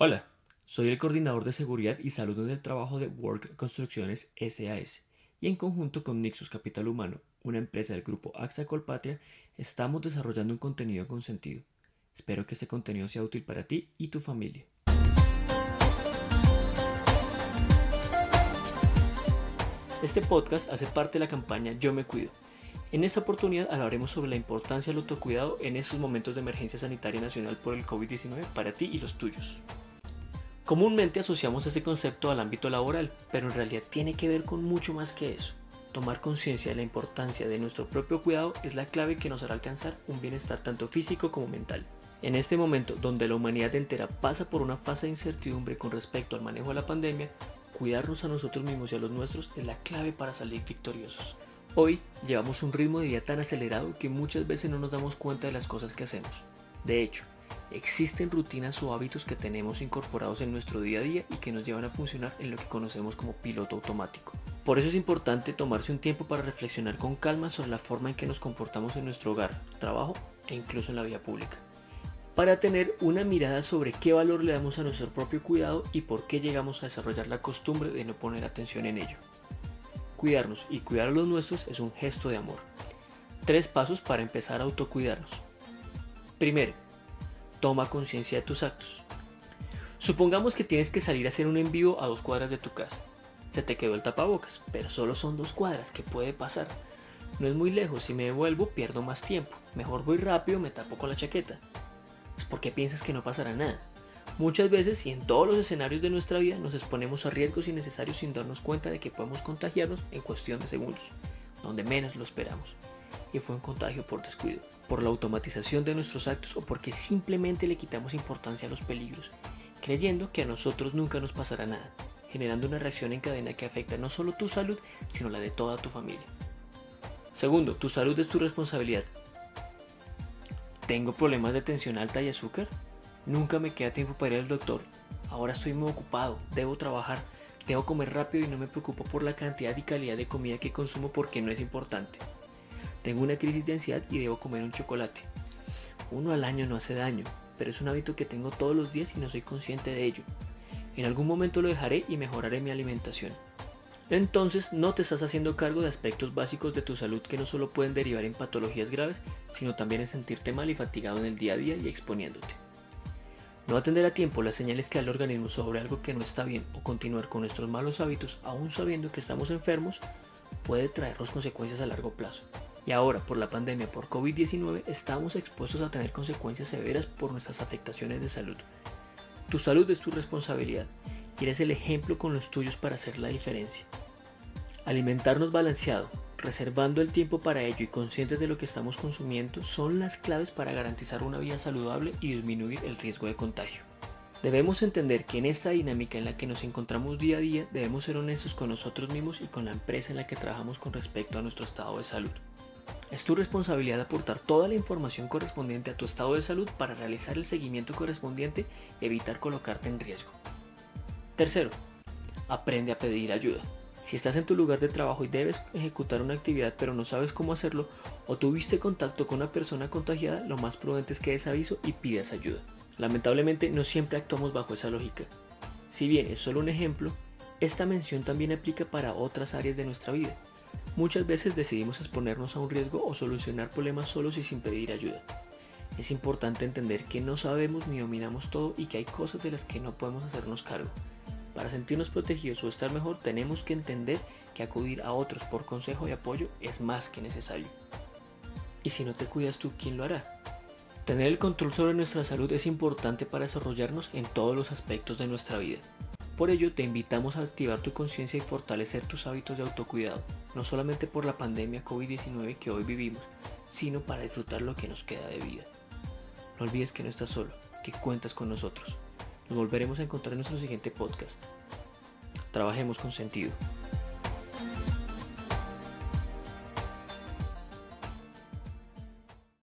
Hola, soy el coordinador de seguridad y salud en el trabajo de Work Construcciones SAS y en conjunto con Nixus Capital Humano, una empresa del grupo AXA Colpatria, estamos desarrollando un contenido con sentido. Espero que este contenido sea útil para ti y tu familia. Este podcast hace parte de la campaña Yo me cuido. En esta oportunidad hablaremos sobre la importancia del autocuidado en estos momentos de emergencia sanitaria nacional por el COVID-19 para ti y los tuyos. Comúnmente asociamos este concepto al ámbito laboral, pero en realidad tiene que ver con mucho más que eso. Tomar conciencia de la importancia de nuestro propio cuidado es la clave que nos hará alcanzar un bienestar tanto físico como mental. En este momento, donde la humanidad entera pasa por una fase de incertidumbre con respecto al manejo de la pandemia, cuidarnos a nosotros mismos y a los nuestros es la clave para salir victoriosos. Hoy llevamos un ritmo de vida tan acelerado que muchas veces no nos damos cuenta de las cosas que hacemos. De hecho, Existen rutinas o hábitos que tenemos incorporados en nuestro día a día y que nos llevan a funcionar en lo que conocemos como piloto automático. Por eso es importante tomarse un tiempo para reflexionar con calma sobre la forma en que nos comportamos en nuestro hogar, trabajo e incluso en la vida pública. Para tener una mirada sobre qué valor le damos a nuestro propio cuidado y por qué llegamos a desarrollar la costumbre de no poner atención en ello. Cuidarnos y cuidar a los nuestros es un gesto de amor. Tres pasos para empezar a autocuidarnos. Primero, toma conciencia de tus actos. Supongamos que tienes que salir a hacer un envío a dos cuadras de tu casa. Se te quedó el tapabocas, pero solo son dos cuadras, ¿qué puede pasar? No es muy lejos, si me devuelvo pierdo más tiempo. Mejor voy rápido, me tapo con la chaqueta. Pues porque piensas que no pasará nada. Muchas veces y en todos los escenarios de nuestra vida nos exponemos a riesgos innecesarios sin darnos cuenta de que podemos contagiarnos en cuestión de segundos, donde menos lo esperamos. Y fue un contagio por descuido por la automatización de nuestros actos o porque simplemente le quitamos importancia a los peligros, creyendo que a nosotros nunca nos pasará nada, generando una reacción en cadena que afecta no solo tu salud, sino la de toda tu familia. Segundo, tu salud es tu responsabilidad. ¿Tengo problemas de tensión alta y azúcar? Nunca me queda tiempo para ir al doctor. Ahora estoy muy ocupado, debo trabajar, debo comer rápido y no me preocupo por la cantidad y calidad de comida que consumo porque no es importante. Tengo una crisis de ansiedad y debo comer un chocolate. Uno al año no hace daño, pero es un hábito que tengo todos los días y no soy consciente de ello. En algún momento lo dejaré y mejoraré mi alimentación. Entonces no te estás haciendo cargo de aspectos básicos de tu salud que no solo pueden derivar en patologías graves, sino también en sentirte mal y fatigado en el día a día y exponiéndote. No atender a tiempo las señales que da el organismo sobre algo que no está bien o continuar con nuestros malos hábitos aún sabiendo que estamos enfermos puede traernos consecuencias a largo plazo. Y ahora, por la pandemia por COVID-19, estamos expuestos a tener consecuencias severas por nuestras afectaciones de salud. Tu salud es tu responsabilidad y eres el ejemplo con los tuyos para hacer la diferencia. Alimentarnos balanceado, reservando el tiempo para ello y conscientes de lo que estamos consumiendo son las claves para garantizar una vida saludable y disminuir el riesgo de contagio. Debemos entender que en esta dinámica en la que nos encontramos día a día debemos ser honestos con nosotros mismos y con la empresa en la que trabajamos con respecto a nuestro estado de salud. Es tu responsabilidad aportar toda la información correspondiente a tu estado de salud para realizar el seguimiento correspondiente y evitar colocarte en riesgo. Tercero, aprende a pedir ayuda. Si estás en tu lugar de trabajo y debes ejecutar una actividad pero no sabes cómo hacerlo o tuviste contacto con una persona contagiada, lo más prudente es que des aviso y pidas ayuda. Lamentablemente no siempre actuamos bajo esa lógica. Si bien es solo un ejemplo, esta mención también aplica para otras áreas de nuestra vida. Muchas veces decidimos exponernos a un riesgo o solucionar problemas solos y sin pedir ayuda. Es importante entender que no sabemos ni dominamos todo y que hay cosas de las que no podemos hacernos cargo. Para sentirnos protegidos o estar mejor tenemos que entender que acudir a otros por consejo y apoyo es más que necesario. Y si no te cuidas tú, ¿quién lo hará? Tener el control sobre nuestra salud es importante para desarrollarnos en todos los aspectos de nuestra vida. Por ello te invitamos a activar tu conciencia y fortalecer tus hábitos de autocuidado, no solamente por la pandemia COVID-19 que hoy vivimos, sino para disfrutar lo que nos queda de vida. No olvides que no estás solo, que cuentas con nosotros. Nos volveremos a encontrar en nuestro siguiente podcast. Trabajemos con sentido.